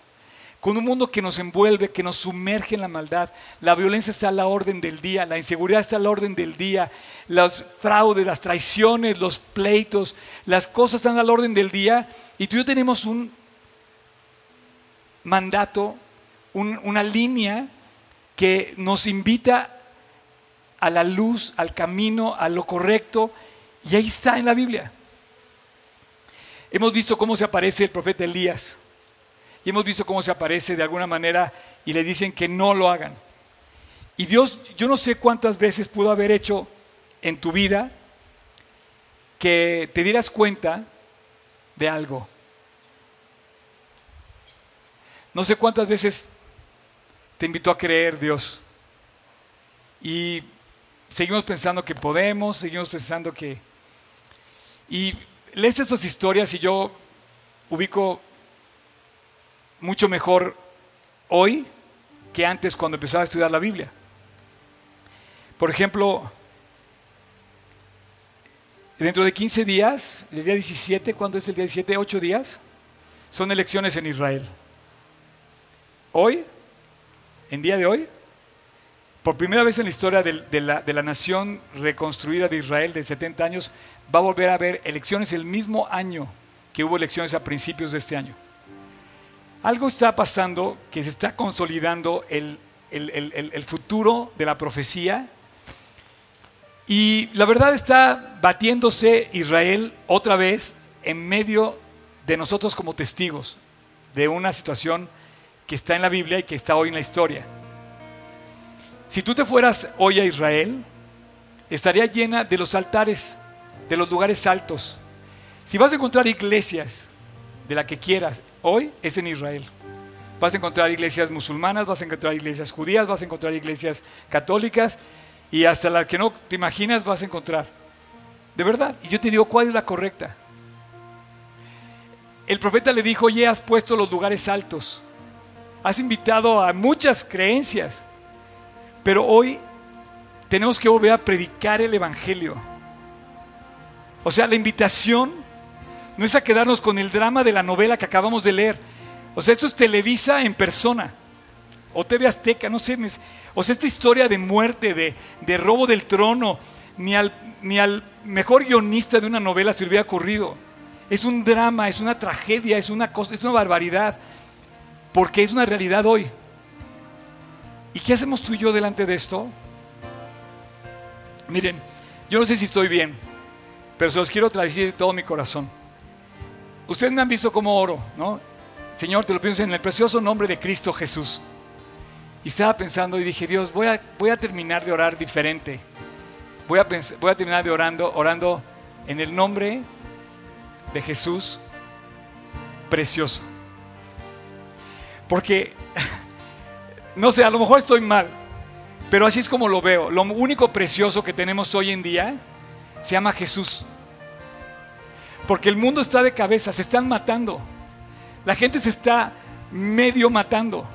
con un mundo que nos envuelve, que nos sumerge en la maldad. La violencia está a la orden del día, la inseguridad está a la orden del día, los fraudes, las traiciones, los pleitos, las cosas están al orden del día y tú y yo tenemos un mandato, una línea que nos invita a la luz, al camino, a lo correcto y ahí está en la Biblia. Hemos visto cómo se aparece el profeta Elías hemos visto cómo se aparece de alguna manera y le dicen que no lo hagan. Y Dios, yo no sé cuántas veces pudo haber hecho en tu vida que te dieras cuenta de algo. No sé cuántas veces te invitó a creer Dios. Y seguimos pensando que podemos, seguimos pensando que... Y lees estas historias y yo ubico mucho mejor hoy que antes cuando empezaba a estudiar la Biblia. Por ejemplo, Dentro de 15 días, el día 17, ¿cuándo es el día 17? 8 días, son elecciones en Israel. Hoy, en día de hoy, por primera vez en la historia de, la, de la nación reconstruida de Israel de 70 años, va a volver a haber elecciones el mismo año que hubo elecciones a principios de este año. Algo está pasando que se está consolidando el, el futuro de la profecía y la verdad está batiéndose Israel otra vez en medio de nosotros como testigos. de una situación que está en la Biblia y que está hoy en la historia. Si tú te fueras hoy a Israel, estaría llena de los altares, de los lugares altos. Si vas a encontrar iglesias de la que quieras, hoy es en Israel. Vas a encontrar iglesias musulmanas, vas a encontrar iglesias judías, vas a encontrar iglesias católicas y hasta las que no te imaginas vas a encontrar. De verdad. Y yo te digo, ¿cuál es la correcta? El profeta le dijo, oye, has puesto los lugares altos. Has invitado a muchas creencias. Pero hoy tenemos que volver a predicar el Evangelio. O sea, la invitación no es a quedarnos con el drama de la novela que acabamos de leer. O sea, esto es Televisa en persona. O TV Azteca, no sé. O sea, esta historia de muerte, de, robo del trono, ni al, ni al mejor guionista de una novela se hubiera ocurrido. Es un drama, es una tragedia, es una, cosa, es una barbaridad. Porque es una realidad hoy. ¿Y qué hacemos tú y yo delante de esto? Miren, yo no sé si estoy bien, pero se los quiero traducir de todo mi corazón. Ustedes me han visto como oro, ¿no? Señor, te lo pienso en el precioso nombre de Cristo Jesús. Y estaba pensando y dije, Dios, voy a, voy a terminar de orar diferente. Voy a, voy a terminar de orando, orando en el nombre de Jesús precioso. Porque, no sé, a lo mejor estoy mal, pero así es como lo veo. Lo único precioso que tenemos hoy en día se llama Jesús. Porque el mundo está de cabeza, se están matando. La gente se está medio matando.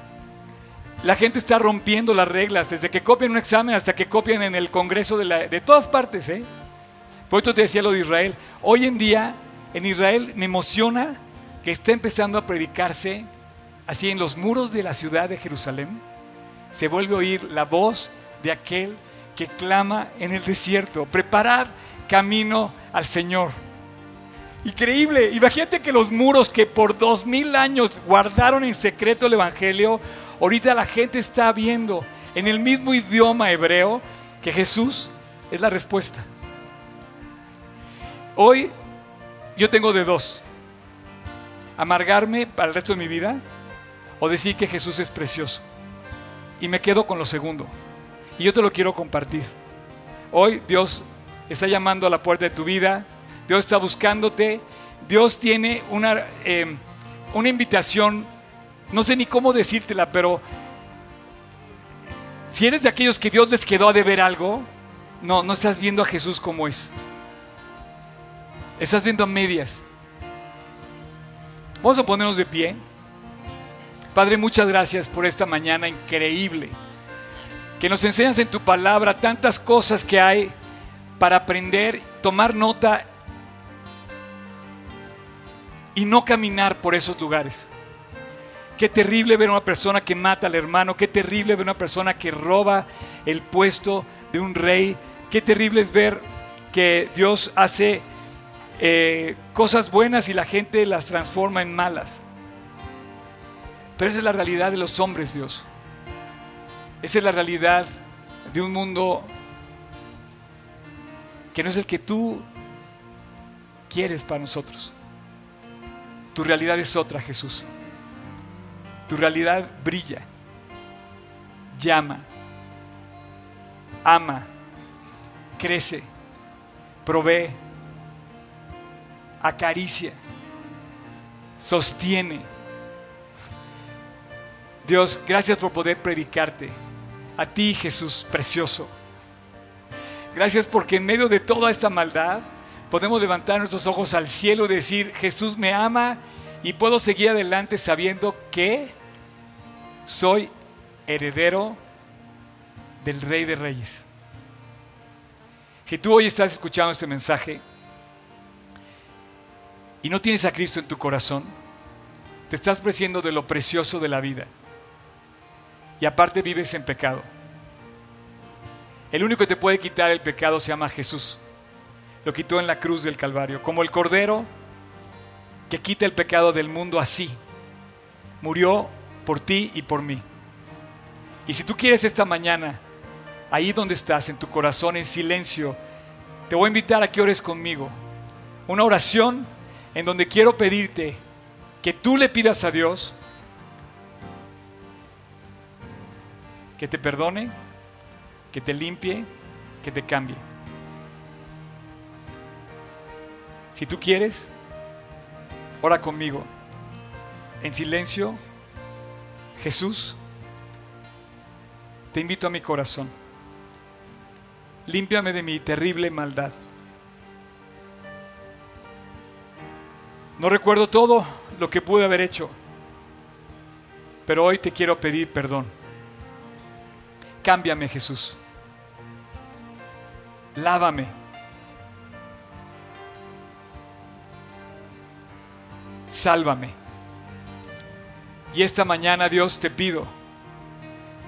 La gente está rompiendo las reglas, desde que copian un examen hasta que copian en el Congreso de, de todas partes. ¿eh? Por eso te decía lo de Israel. Hoy en día, en Israel me emociona que está empezando a predicarse así en los muros de la ciudad de Jerusalén se vuelve a oír la voz de aquel que clama en el desierto, preparad camino al Señor. Increíble, imagínate que los muros que por dos mil años guardaron en secreto el Evangelio, ahorita la gente está viendo en el mismo idioma hebreo que Jesús es la respuesta. Hoy yo tengo de dos, amargarme para el resto de mi vida o decir que Jesús es precioso. Y me quedo con lo segundo. Y yo te lo quiero compartir. Hoy Dios está llamando a la puerta de tu vida. Dios está buscándote. Dios tiene una, em, una invitación. No sé ni cómo decírtela, pero si eres de aquellos que Dios les quedó a deber algo, no, no estás viendo a Jesús como es. Estás viendo a medias. Vamos a ponernos de pie. Padre, muchas gracias por esta mañana increíble. Que nos enseñas en tu palabra tantas cosas que hay para aprender, tomar nota y no caminar por esos lugares. Qué terrible ver a una persona que mata al hermano, qué terrible ver a una persona que roba el puesto de un rey, qué terrible es ver que Dios hace eh, cosas buenas y la gente las transforma en malas. Pero esa es la realidad de los hombres, Dios. Esa es la realidad de un mundo que no es el que tú quieres para nosotros. Tu realidad es otra, Jesús. Tu realidad brilla, llama, ama, crece, provee, acaricia, sostiene Dios, gracias por poder predicarte. A ti, Jesús, precioso. Gracias porque en medio de toda esta maldad podemos levantar nuestros ojos al cielo y decir, Jesús me ama y puedo seguir adelante sabiendo que soy heredero del Rey de Reyes. Si tú hoy estás escuchando este mensaje y no tienes a Cristo en tu corazón, te estás preciando de lo precioso de la vida y aparte vives en pecado. El único que te puede quitar el pecado se llama Jesús. Lo quitó en la cruz del Calvario, como el Cordero que quita el pecado del mundo así. Murió por ti y por mí. Y si tú quieres esta mañana, ahí donde estás, en tu corazón, en silencio, te voy a invitar a que ores conmigo. Una oración en donde quiero pedirte que tú le pidas a Dios que te perdone, que te limpie, que te cambie. Si tú quieres, ora conmigo. En silencio, Jesús, te invito a mi corazón. Límpiame de mi terrible maldad. No recuerdo todo lo que pude haber hecho, pero hoy te quiero pedir perdón. Cámbiame, Jesús. Lávame. Sálvame. Y esta mañana, Dios, te pido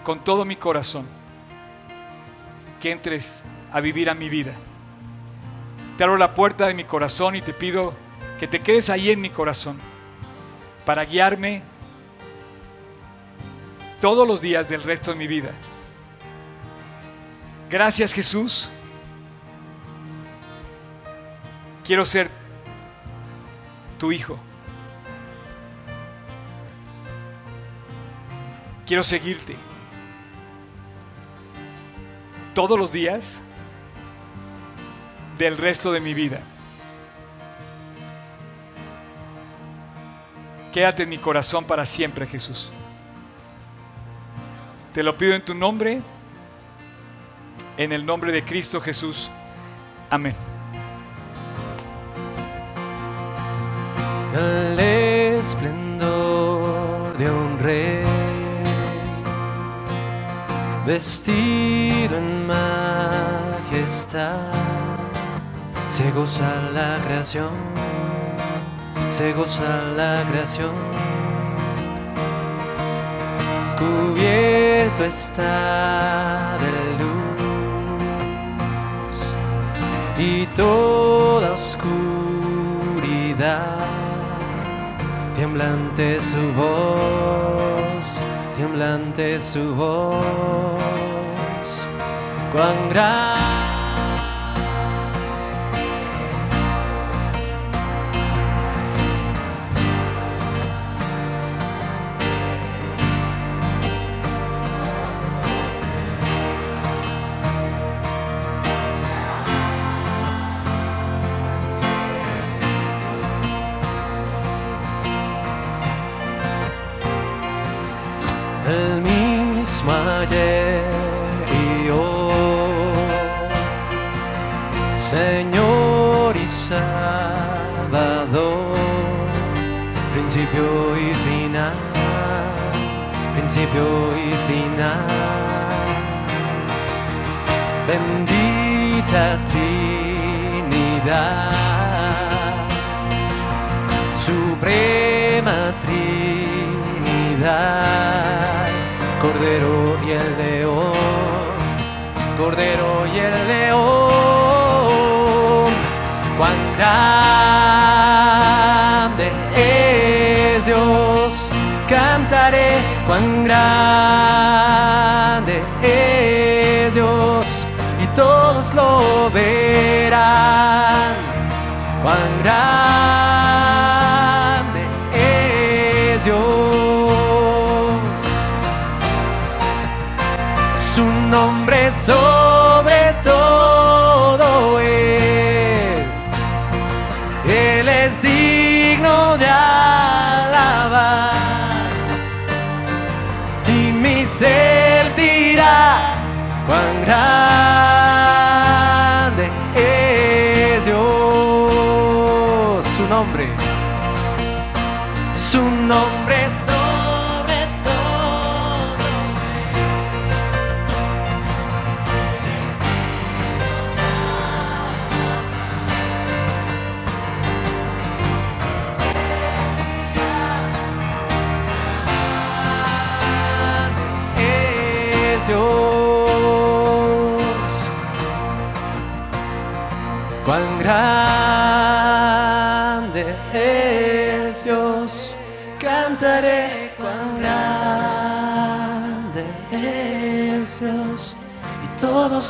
con todo mi corazón que entres a vivir a mi vida. Te abro la puerta de mi corazón y te pido que te quedes ahí en mi corazón para guiarme todos los días del resto de mi vida. Gracias Jesús. Quiero ser tu hijo. Quiero seguirte. Todos los días del resto de mi vida. Quédate en mi corazón para siempre, Jesús. Te lo pido en tu nombre, en el nombre de Cristo Jesús. Amén. Vestido en majestad, se goza la creación, se goza la creación. Cubierto está de luz y toda oscuridad. Tiemblante su voz, tiemblante su voz, quão grande principio y final. Bendita Trinidad, Suprema Trinidad. Cordero y el león, Cordero y el león, cuán graça.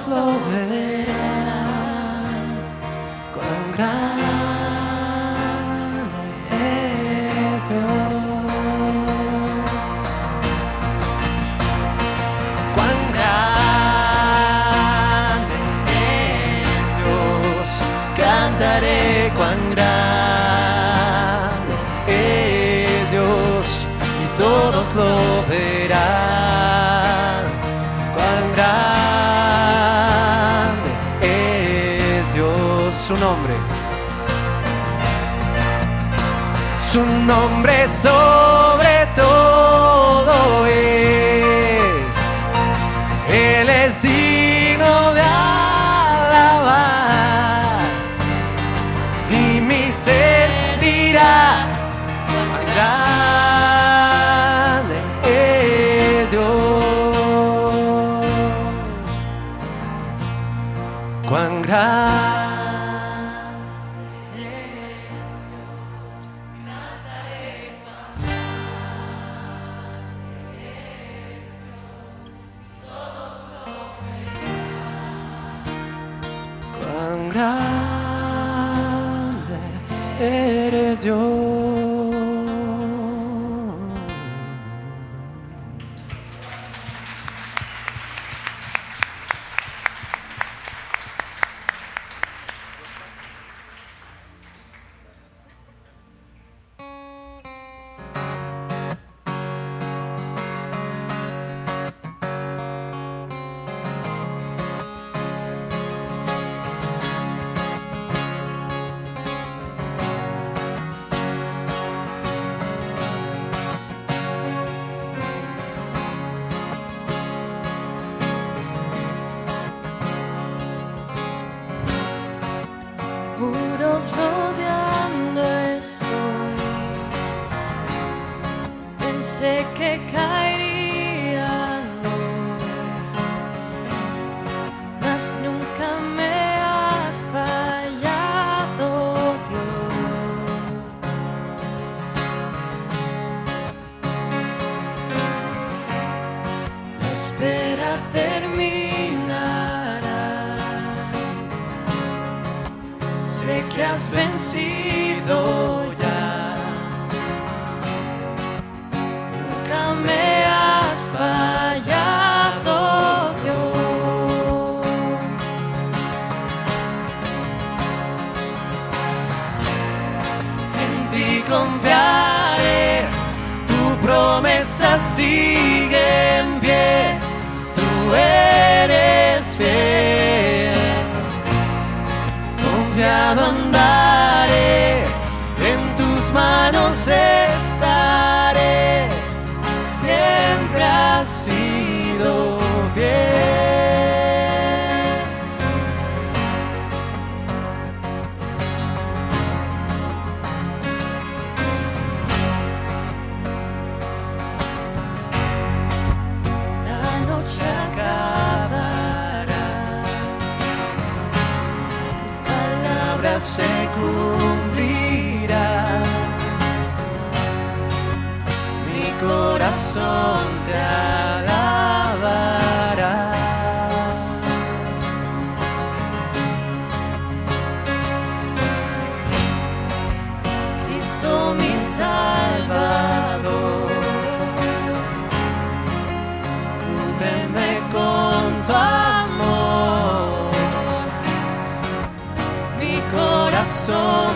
Todos lo nombre se cumplirá. Mi corazón te corazón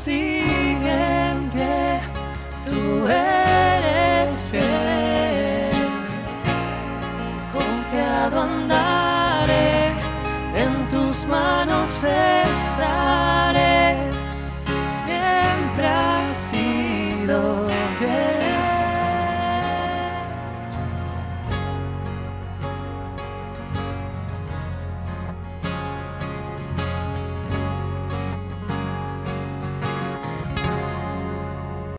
siguen bien, tú eres fiel. Confiado andaré, en tus manos.